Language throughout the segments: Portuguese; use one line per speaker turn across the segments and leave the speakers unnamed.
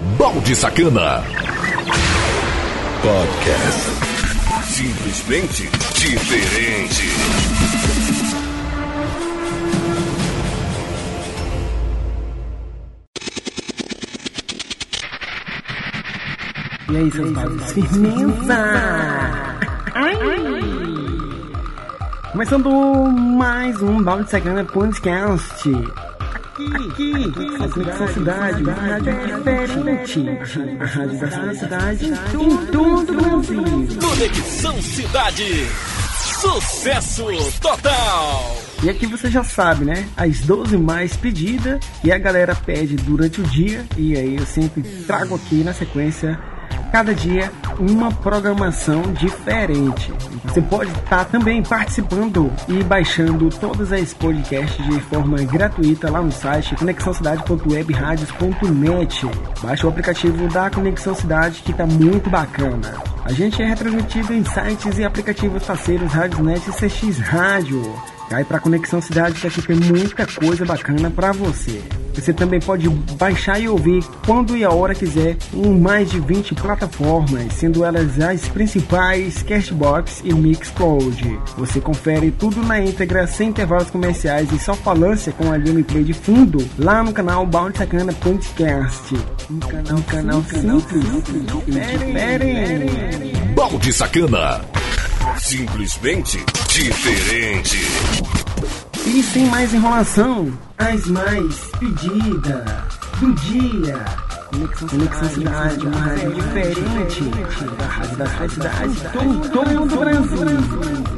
Balde Sacana. Podcast. Simplesmente diferente.
E aí, seus baldes, firmeza! Começando mais um Balde Sacana Podcast. Aqui, aqui, Conexão Cidade, uma rádio diferente. A rádio da cidade em todo o Brasil.
Conexão Cidade. Sucesso total.
E aqui você já sabe, né? As 12 mais pedidas e a galera pede durante o dia. E aí eu sempre trago aqui na sequência cada dia uma programação diferente. Você pode estar também participando e baixando todas as podcasts de forma gratuita lá no site conexãocidade.webradios.net. Baixe o aplicativo da Conexão Cidade que está muito bacana. A gente é retransmitido em sites e aplicativos parceiros Radiosnet e CX Rádio. Cai para Conexão Cidade que aqui tem muita coisa bacana para você. Você também pode baixar e ouvir quando e a hora quiser em mais de 20 plataformas, sendo elas as principais Castbox e Mixcloud. Você confere tudo na íntegra, sem intervalos comerciais e só falância com a gameplay de fundo lá no canal Bounty Sacana Podcast. Um canal, um canal simples, simples, diferente.
Balde Sacana. Simplesmente diferente.
E sem mais enrolação, as mais pedidas do dia. Conexão, Conexão Cidade, uma rádio diferente da rádio da cidade, todo, todo o Brasil.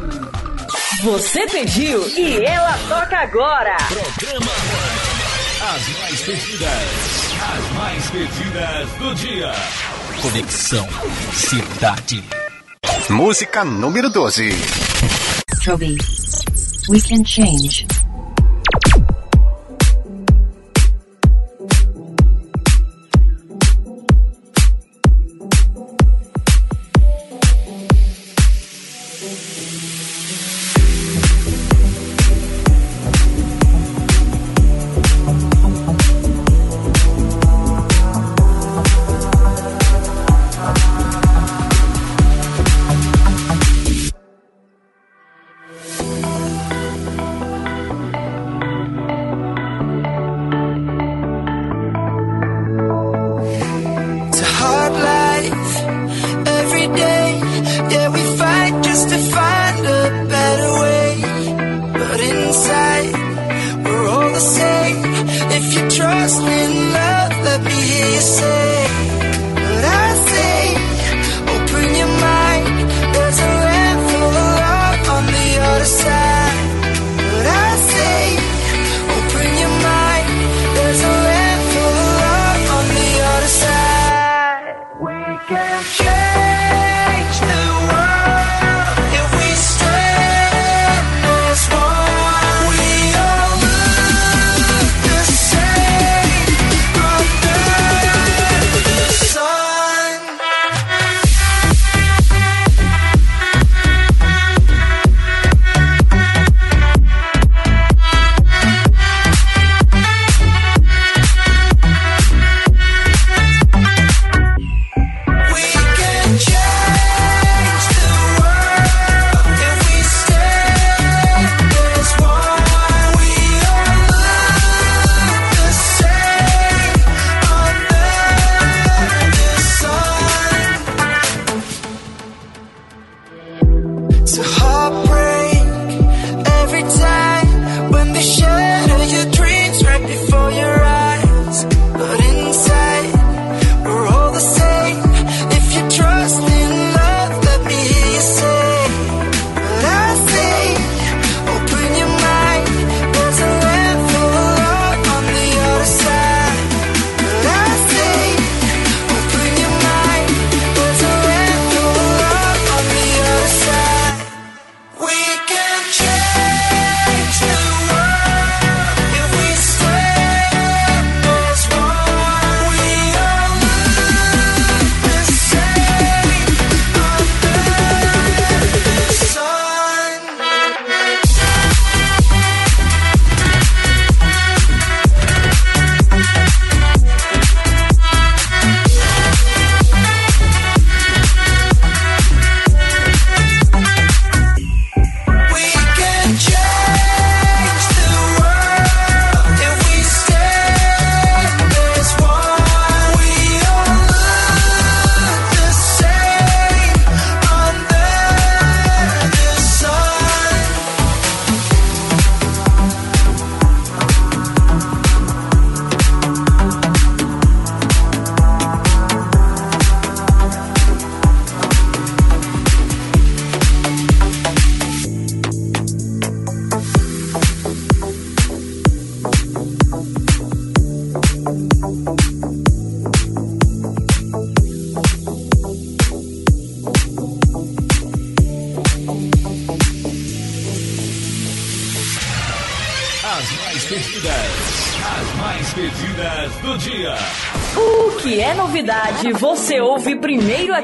Você pediu e ela toca agora.
Programa As mais pedidas. As mais pedidas do dia. Conexão Cidade.
Música número 12.
Toby. We can change.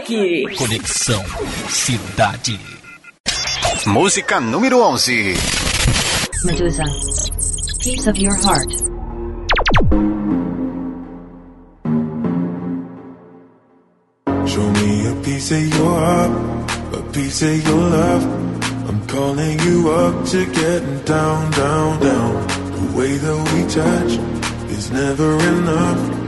Primeiro aqui.
Conexão Cidade.
Música número 11.
Medusa. Piece of your heart.
Show me a piece of your heart, a piece of your love. I'm calling you up to getting down, down, down. The way that we touch is never enough.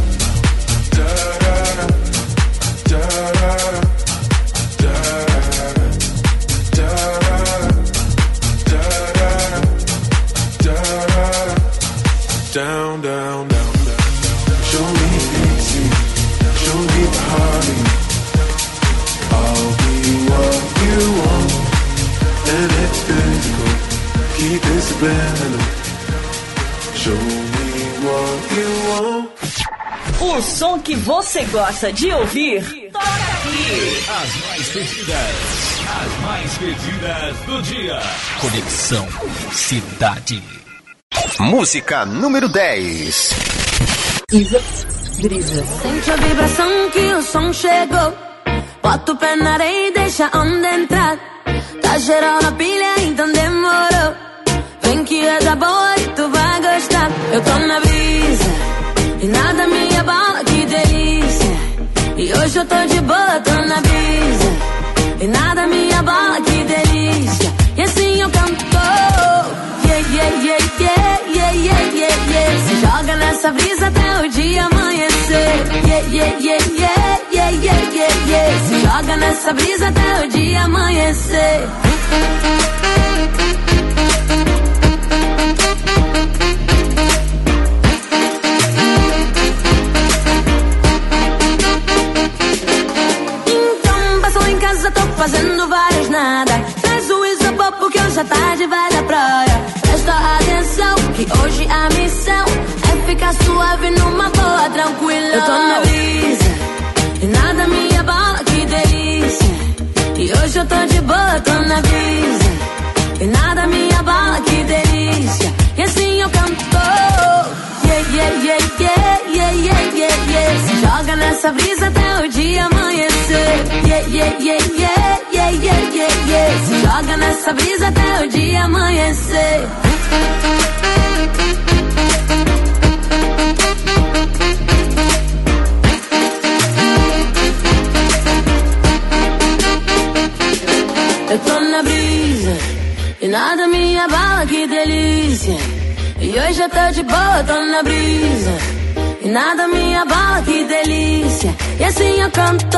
Show me what you want.
O som que você gosta de ouvir, toca aqui.
As mais pedidas, as mais pedidas do dia. Conexão Cidade.
Música número 10.
Brisa. Brisa.
Sente a vibração que o som chegou. Bota o pé na areia e deixa a onda entrar. Tá geral na pilha, então demorou. Vem que é da boa e tu vai gostar. Eu tô na brisa e nada me abala, que delícia. E hoje eu tô de boa, tô na brisa. E nada me abala, que delícia. E assim eu canto. Yeah, yeah, yeah, yeah, yeah, yeah, yeah, yeah. Se joga nessa brisa até o dia amanhecer. Yeah, yeah, yeah, yeah, yeah, yeah, yeah, yeah. Se joga nessa brisa até o dia amanhecer. Isopor porque hoje a tarde vai da praia. Presta atenção que hoje a missão é ficar suave numa boa, tranquila. Eu tô na brisa e nada me abala, que delícia. E hoje eu tô de boa, tô na brisa e nada me abala, que delícia. E assim eu canto. Yeah, yeah, yeah, yeah, yeah, yeah, yeah, yeah. Se joga nessa brisa até o dia amanhecer. Yeah, yeah, yeah, yeah, yeah, yeah, yeah. Se joga nessa brisa até o dia amanhecer. Eu tô na brisa e nada me abala, que delícia. E hoje eu tô de boa, tô na brisa. E nada me abala, que delícia. E assim eu canto.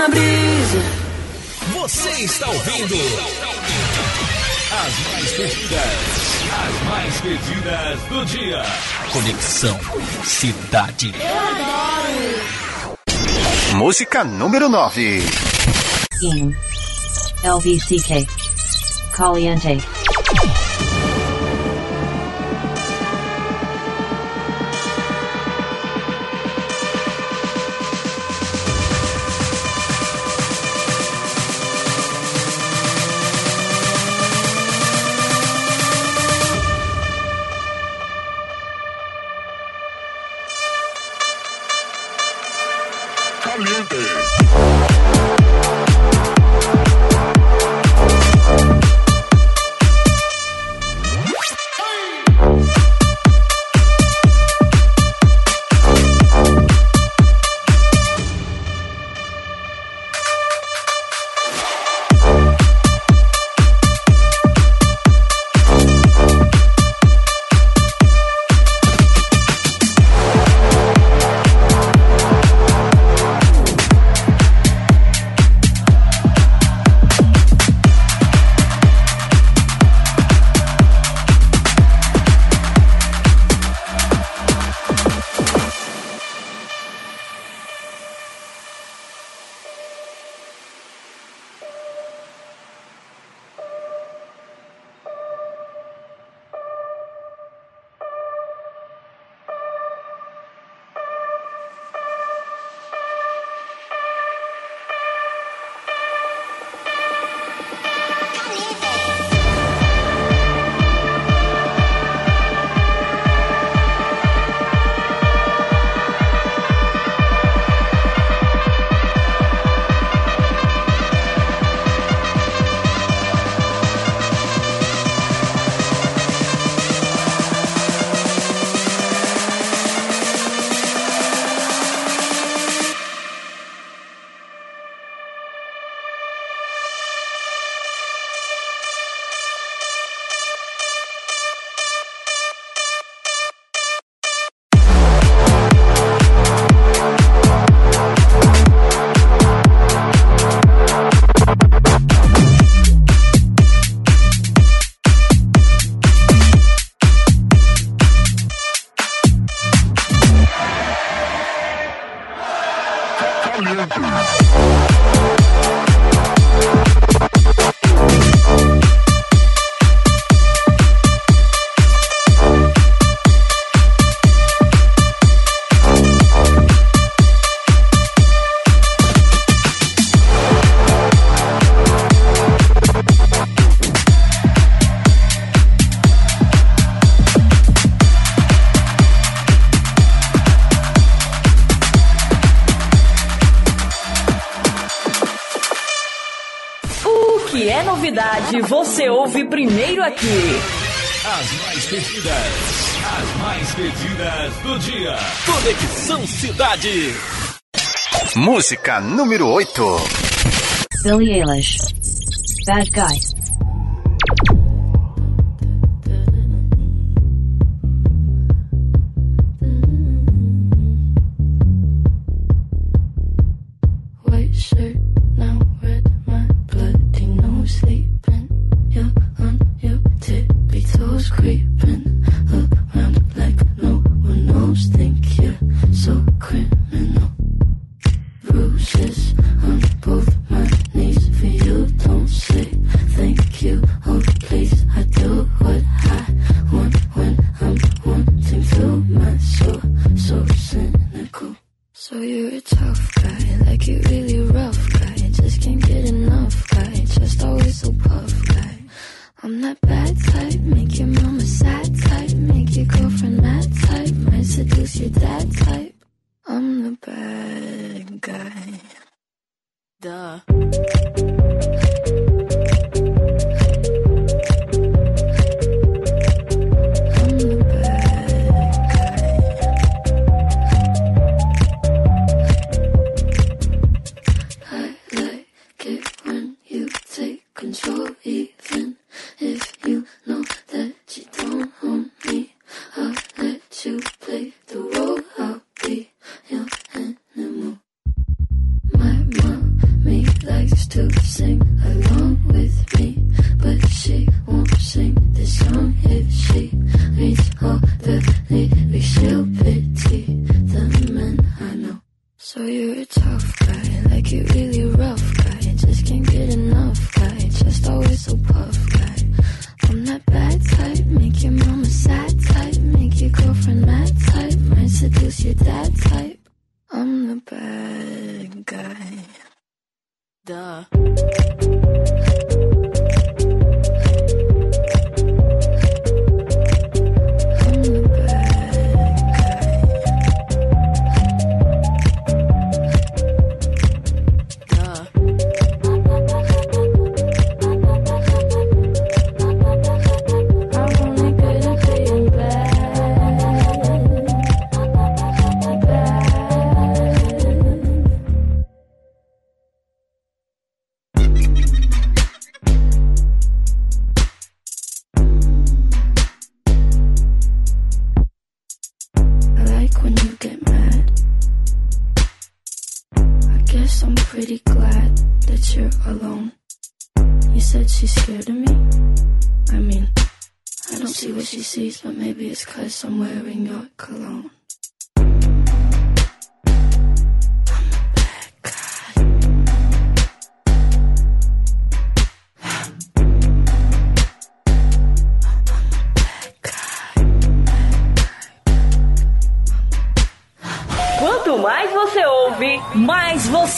Na brisa.
Você está ouvindo as mais pedidas, as mais pedidas do dia. Conexão Cidade.
Música número 9.
In. LVCK. Caliente.
É novidade, você ouve primeiro aqui.
As mais pedidas, as mais pedidas do dia. Conexão Cidade.
Música número 8.
Billie Eilish. Bad Guy.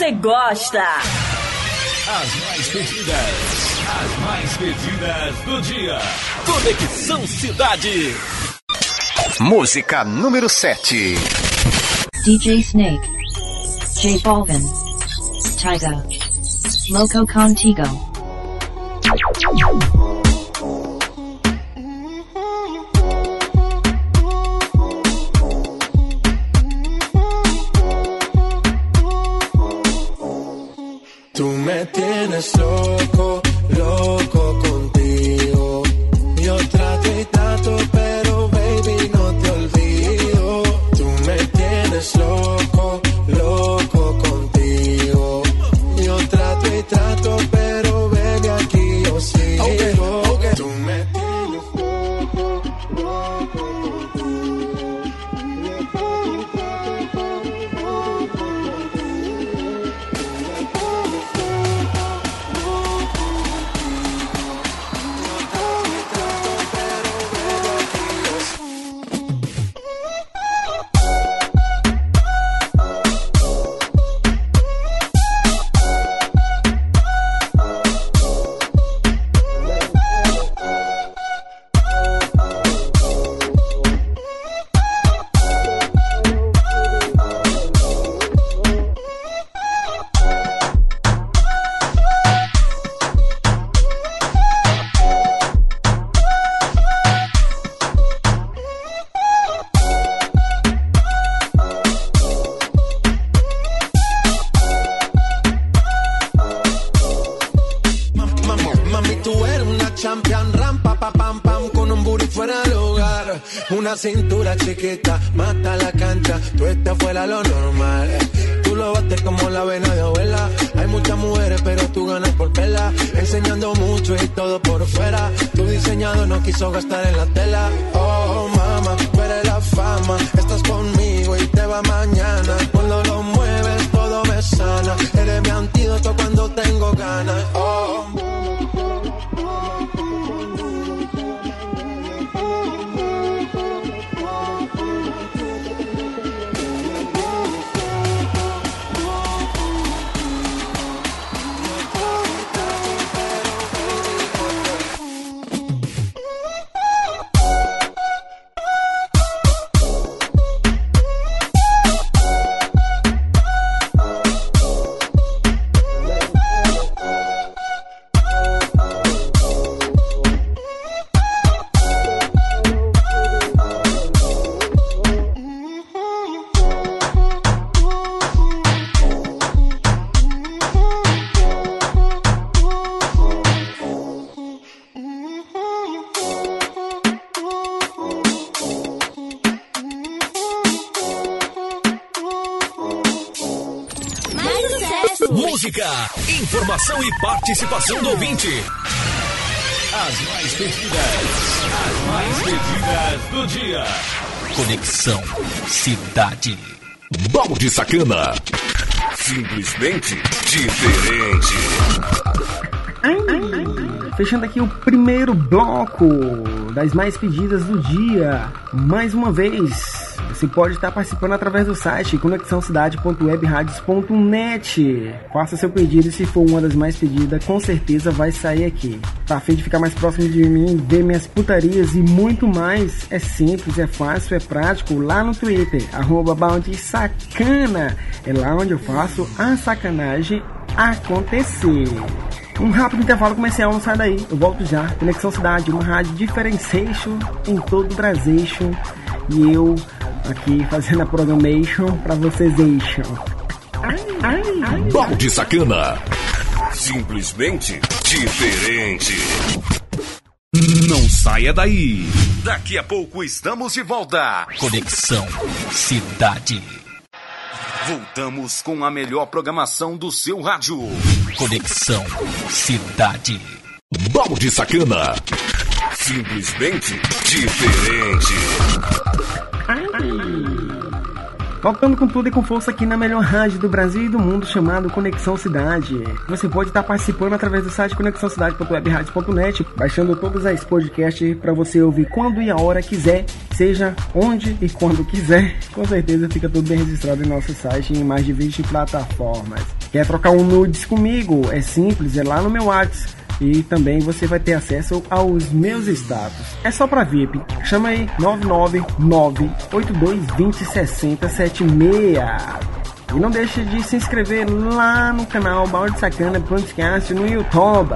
você gosta.
As mais pedidas, as mais pedidas do dia. Conexão Cidade.
Música número 7.
DJ Snake, J Balvin, Tiger, Loco Contigo.
acento informação e participação do ouvinte. As mais pedidas, as mais pedidas do dia. Conexão Cidade.
Balde Sacana. Simplesmente diferente.
Ai, fechando aqui o primeiro bloco das mais pedidas do dia. Mais uma vez, você pode estar participando através do site conexãocidade.webradios.net. Faça seu pedido e se for uma das mais pedidas, com certeza vai sair aqui. Tá afim de ficar mais próximo de mim, ver minhas putarias e muito mais? É simples, é fácil, é prático. Lá no Twitter, arroba Sacana. É lá onde eu faço a sacanagem acontecer. Um rápido intervalo comercial, não sai daí. Eu volto já. Conexão Cidade, uma rádio differentiation em todo o Brasil. E eu aqui fazendo a programation pra vocês.
Balde Sacana. Simplesmente diferente. Não saia daí. Daqui a pouco estamos de volta.
Conexão Cidade.
Voltamos com a melhor programação do seu rádio.
Conexão Cidade.
Balde Sacana. Simplesmente diferente.
Voltando com tudo e com força aqui na melhor rádio do Brasil e do mundo, chamado Conexão Cidade. Você pode estar participando através do site conexãocidade.webradios.net, baixando todos os podcasts para você ouvir quando e a hora quiser, seja onde e quando quiser. Com certeza fica tudo bem registrado em nosso site em mais de 20 plataformas. Quer trocar um nudes comigo? É simples, é lá no meu WhatsApp e também você vai ter acesso aos meus status. É só para VIP. Chama aí 99982206076. E não deixe de se inscrever lá no canal Balde Sacana Podcast no YouTube.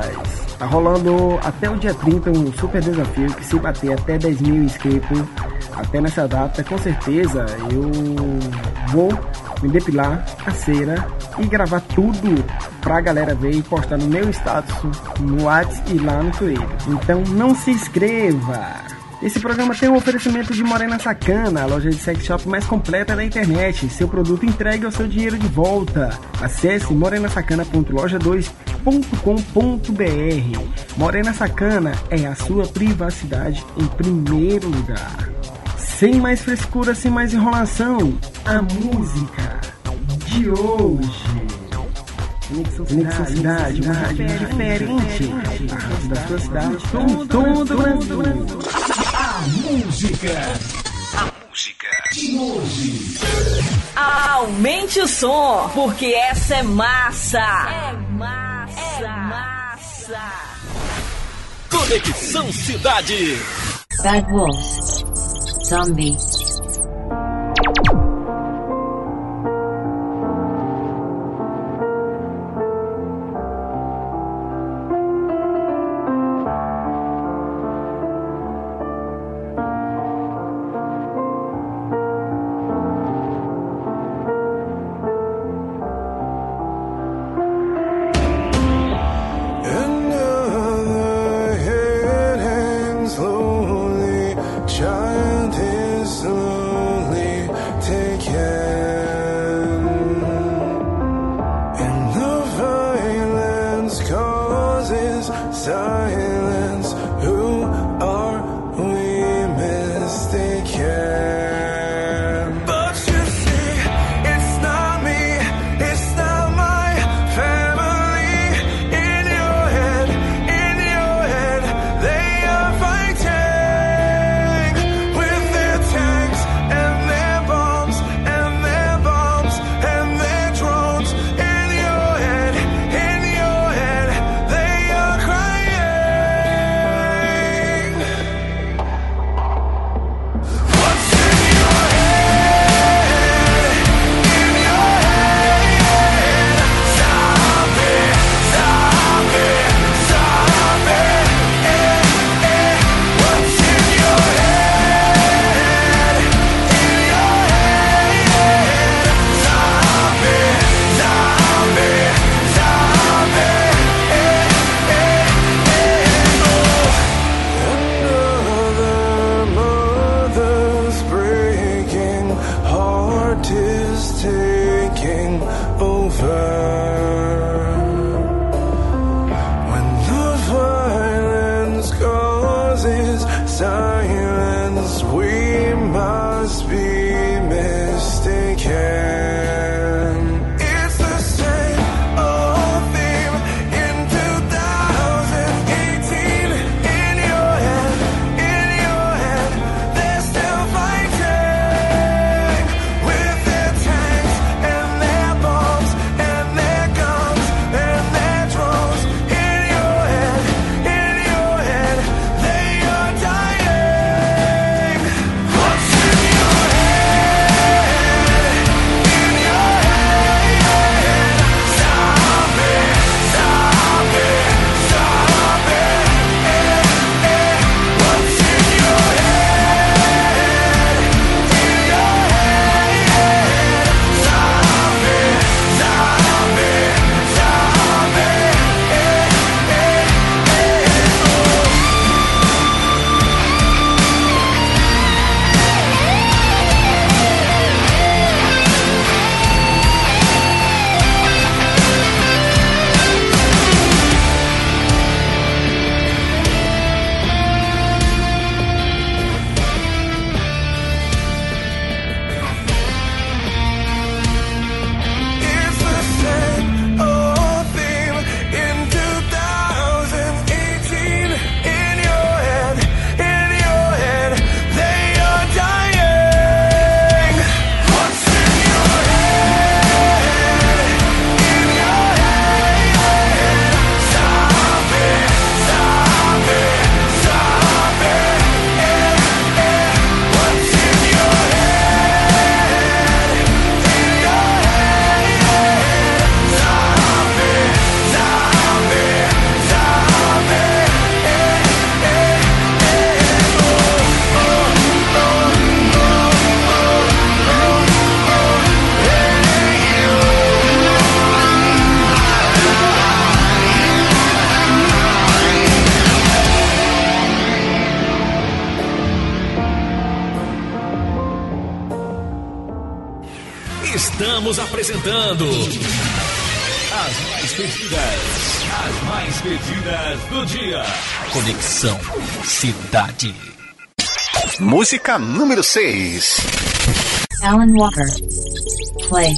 Tá rolando até o dia 30 um super desafio que se bater até 10 mil inscritos até nessa data, com certeza eu vou me depilar a cera e gravar tudo pra galera ver e postar no meu status no WhatsApp e lá no Twitter. Então não se inscreva! Esse programa tem um oferecimento de Morena Sacana, a loja de sex shop mais completa da internet. Seu produto entregue ao seu dinheiro de volta. Acesse morenasacana.loja2.com.br. Morena Sacana é a sua privacidade em primeiro lugar. Sem mais frescura, sem mais enrolação, a música de hoje. Conexão Cidade, uma rádio diferente. A rádio da sua cidade, em todo o Brasil.
A música. A música de hoje.
Aumente o som, porque essa é massa. É massa. É massa.
Conexão Cidade.
Bad Wolves. Zombie.
apresentando as mais pedidas, as mais pedidas do dia. Conexão Cidade.
Música número 6.
Alan Walker. Play.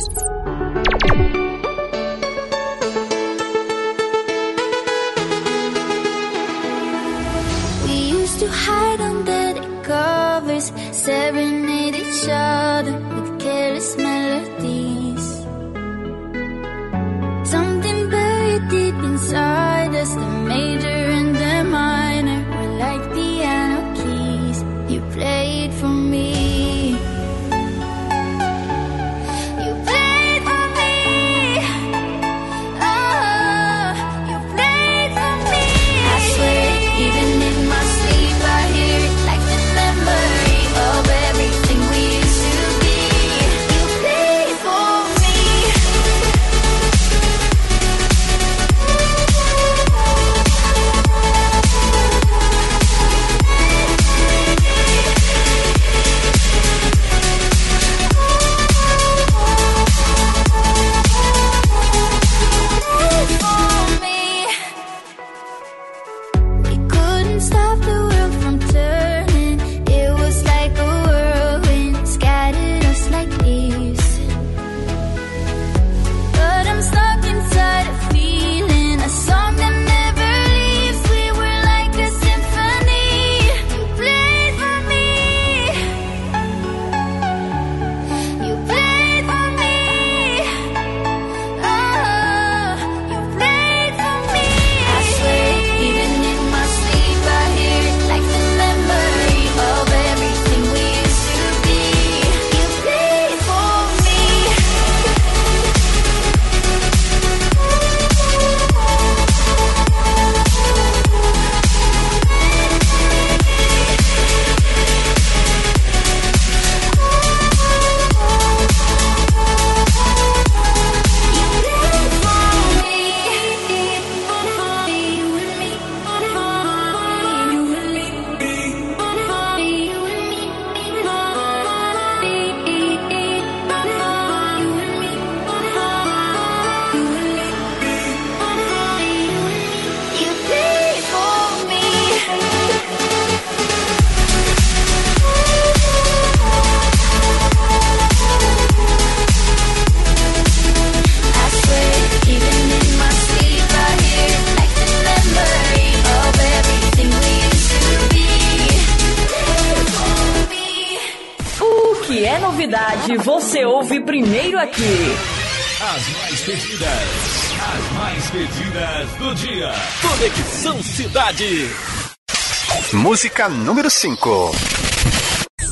Música número 5.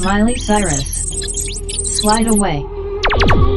Miley Cyrus. Slide Away.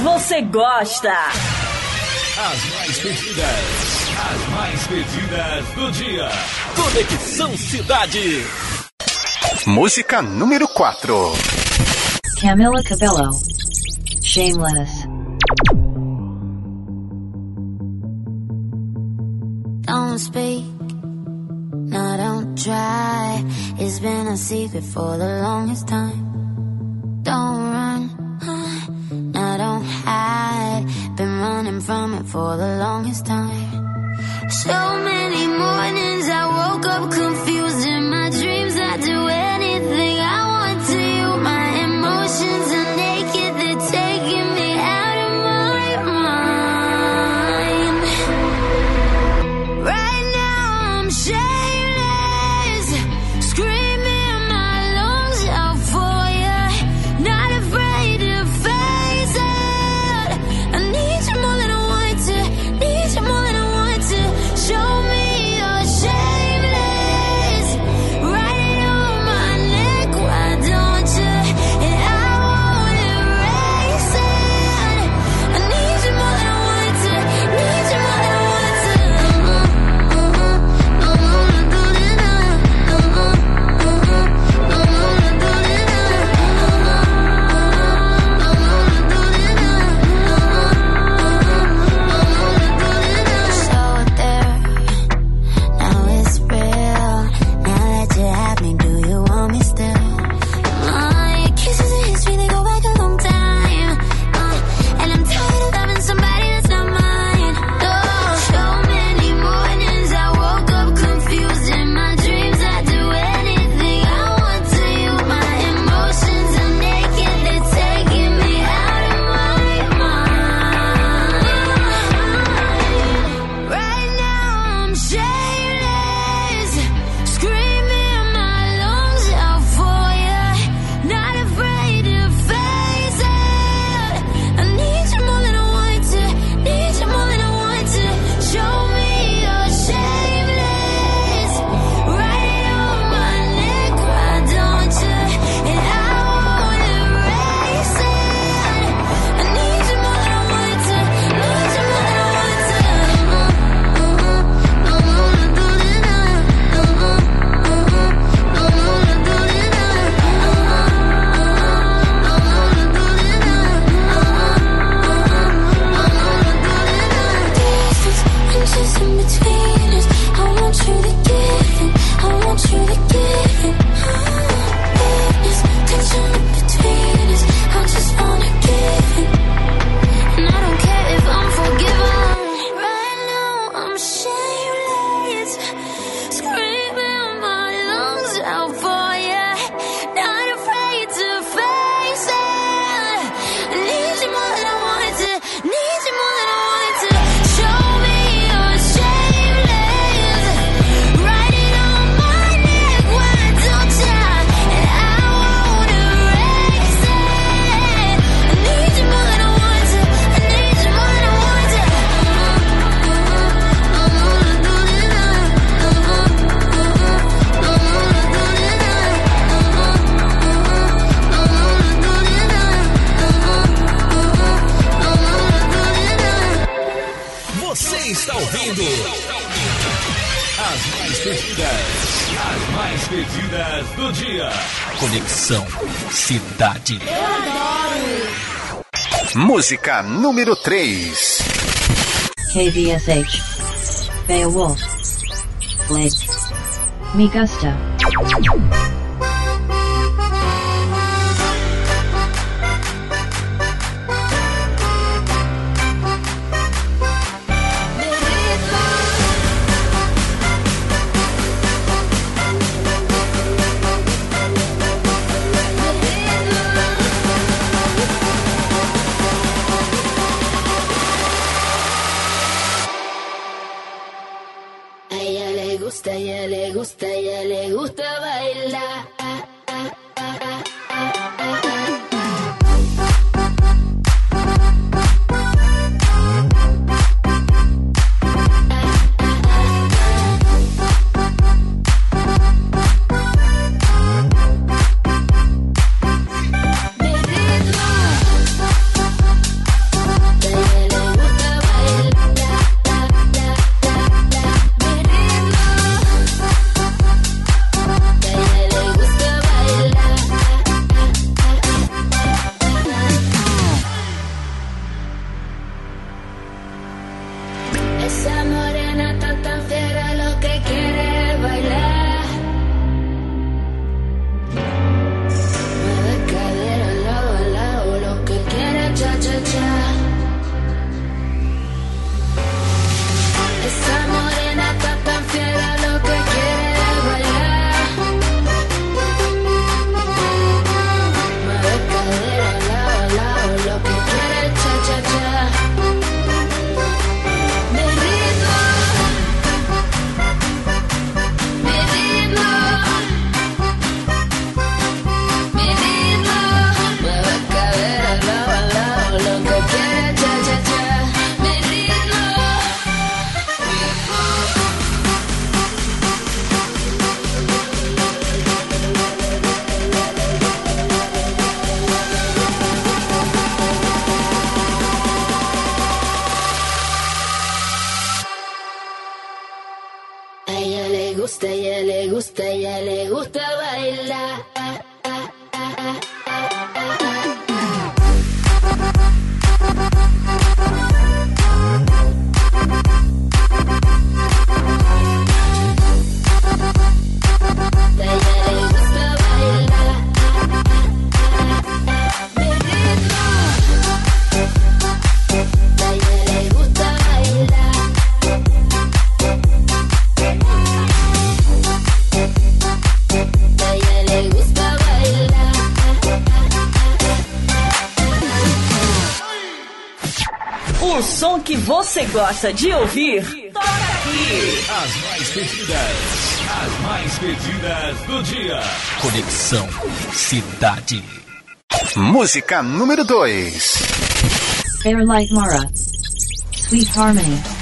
você gosta.
As mais pedidas, as mais pedidas do dia. Conexão Cidade.
Música número 4.
Camila Cabello. Shameless.
Don't speak. No, don't try. It's been a secret for the longest time. Don't run. had been running from it for the longest time. So many mornings I woke up confused.
Música número 3.
KVSH. Beowulf. Blade. Me Gusta.
le gusta, ya le gusta bailar.
Você gosta de ouvir, toca aqui.
As mais pedidas, as mais pedidas do dia. Conexão Cidade.
Música número 2.
Fairlight Mara. Sweet Harmony.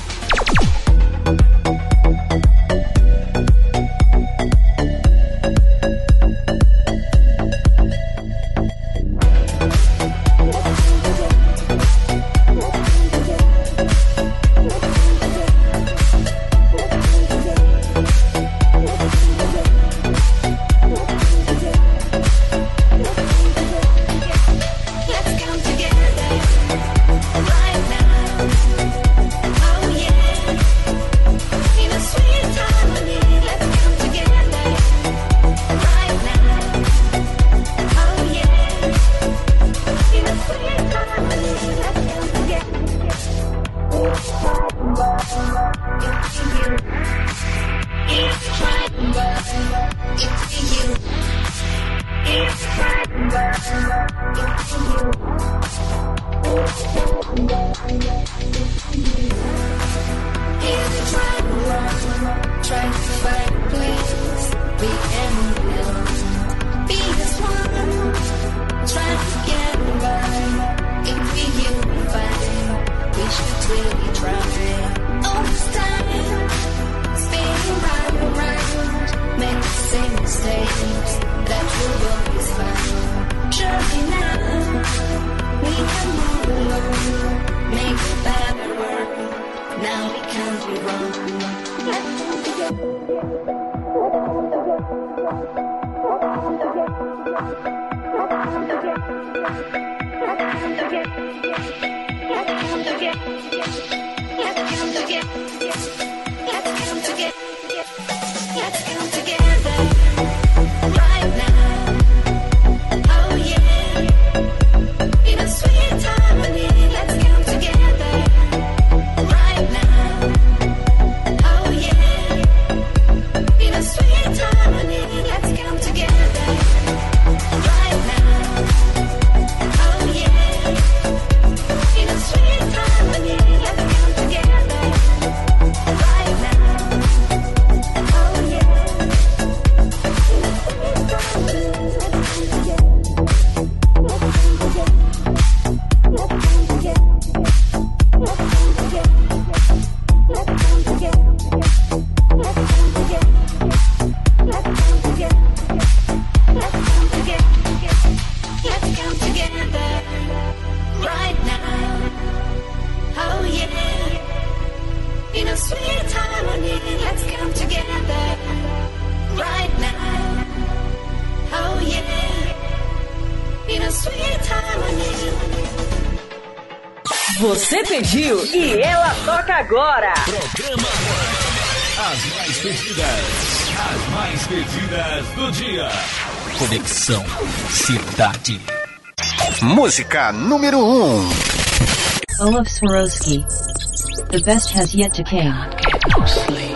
Cidade.
Música número 1. Um.
Olaf Swarovski. The best has yet to come.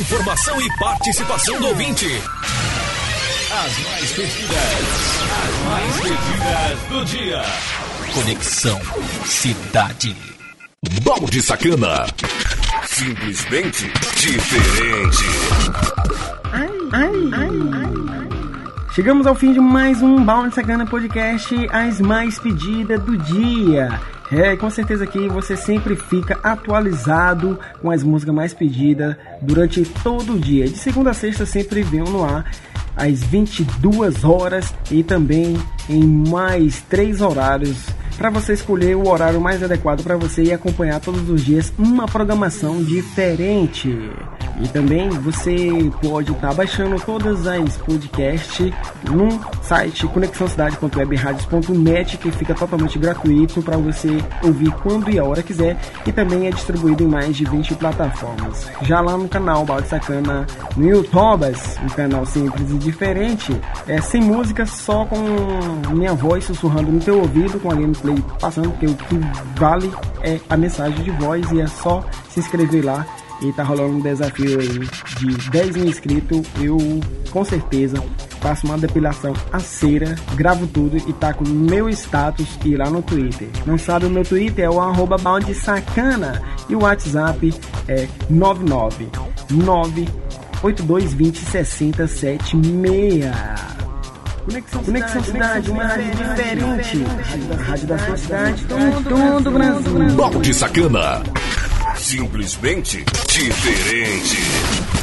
Informação e participação do ouvinte. As mais pedidas. As mais pedidas do dia. Conexão Cidade.
Balde Sacana. Simplesmente diferente.
Chegamos ao fim de mais um Balde Sacana Podcast, as mais pedidas do dia. É, com certeza aqui você sempre fica atualizado com as músicas mais pedidas durante todo o dia. De segunda a sexta sempre vem no ar às 22 horas e também em mais três horários para você escolher o horário mais adequado para você e acompanhar todos os dias uma programação diferente. E também você pode estar tá baixando todas as podcasts no site conexãocidade.webradios.net que fica totalmente gratuito para você ouvir quando e a hora quiser e também é distribuído em mais de 20 plataformas. Já lá no canal Balde Sacana no YouTube, um canal simples e diferente, é sem música, só com minha voz sussurrando no teu ouvido com a gameplay passando, porque o que vale é a mensagem de voz e é só se inscrever lá e tá rolando um desafio aí de 10 mil inscritos. Eu com certeza faço uma depilação a cera, gravo tudo e taco no meu status e lá no Twitter. Não sabe o meu Twitter? É o arroba sacana e o WhatsApp é 999 8220 6076. Conexão, Conexão Cidade, uma rádio diferente. Rádio da sua cidade, todo o Brasil.
Balde Sacana. Simplesmente diferente.